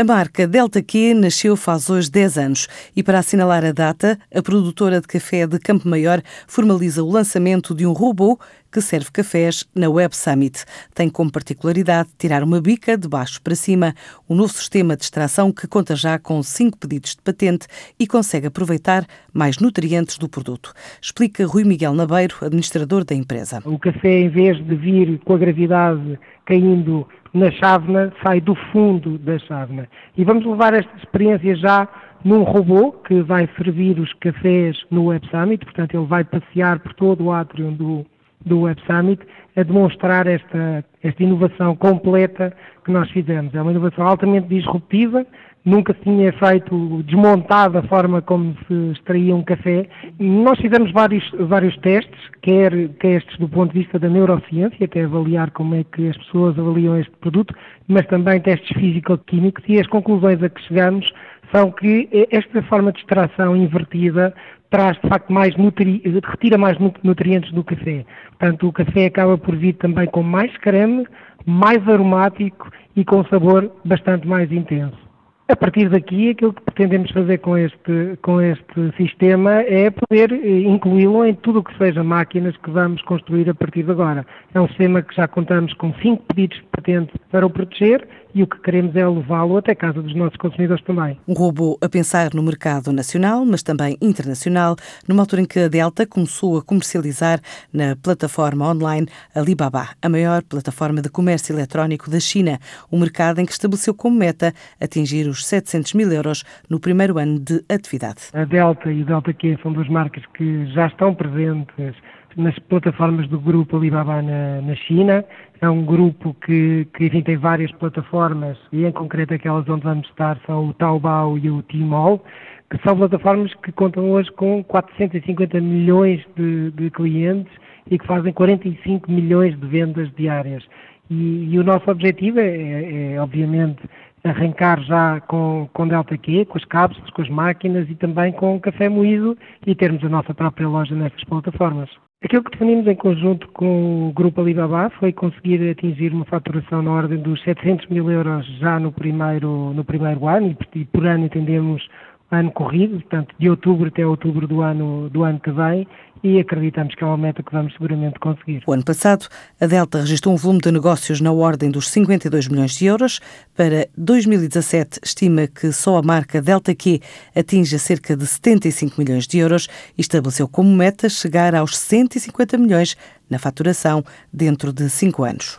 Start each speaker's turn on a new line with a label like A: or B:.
A: A marca Delta Q nasceu faz hoje 10 anos e, para assinalar a data, a produtora de café de Campo Maior formaliza o lançamento de um robô que serve cafés na Web Summit. Tem como particularidade tirar uma bica de baixo para cima, um novo sistema de extração que conta já com cinco pedidos de patente e consegue aproveitar mais nutrientes do produto. Explica Rui Miguel Nabeiro, administrador da empresa.
B: O café, em vez de vir com a gravidade caindo na chávena, sai do fundo da chávena. E vamos levar esta experiência já num robô que vai servir os cafés no Web Summit, portanto ele vai passear por todo o átrio do, do Web Summit a demonstrar esta, esta inovação completa que nós fizemos. É uma inovação altamente disruptiva, nunca se tinha feito desmontado a forma como se extraía um café. Nós fizemos vários, vários testes, quer testes do ponto de vista da neurociência, que é avaliar como é que as pessoas avaliam este produto, mas também testes físico-químicos e as conclusões a que chegamos são que esta forma de extração invertida traz de facto mais nutri... retira mais nutrientes do café. Portanto, o café acaba por vir também com mais creme, mais aromático e com sabor bastante mais intenso. A partir daqui, aquilo que pretendemos fazer com este, com este sistema é poder eh, incluí-lo em tudo o que seja máquinas que vamos construir a partir de agora. É um sistema que já contamos com cinco pedidos de patente para o proteger e o que queremos é levá-lo até casa dos nossos consumidores também.
A: Um robô a pensar no mercado nacional, mas também internacional, numa altura em que a Delta começou a comercializar na plataforma online Alibaba, a maior plataforma de comércio eletrónico da China, um mercado em que estabeleceu como meta atingir os 700 mil euros no primeiro ano de atividade.
B: A Delta e o Delta Q são duas marcas que já estão presentes nas plataformas do grupo Alibaba na, na China. É um grupo que, que enfim, tem várias plataformas e, em concreto, aquelas onde vamos estar são o Taobao e o Tmall, que são plataformas que contam hoje com 450 milhões de, de clientes e que fazem 45 milhões de vendas diárias. E, e o nosso objetivo é, é, é, obviamente, arrancar já com, com Delta Q, com as cápsulas, com as máquinas e também com o café moído e termos a nossa própria loja nestas plataformas. Aquilo que definimos em conjunto com o Grupo Alibaba foi conseguir atingir uma faturação na ordem dos 700 mil euros já no primeiro, no primeiro ano e por ano entendemos ano corrido, portanto de outubro até outubro do ano, do ano que vem e acreditamos que é uma meta que vamos seguramente conseguir.
A: O ano passado, a Delta registrou um volume de negócios na ordem dos 52 milhões de euros. Para 2017, estima que só a marca Delta Q atinja cerca de 75 milhões de euros e estabeleceu como meta chegar aos 150 milhões na faturação dentro de cinco anos.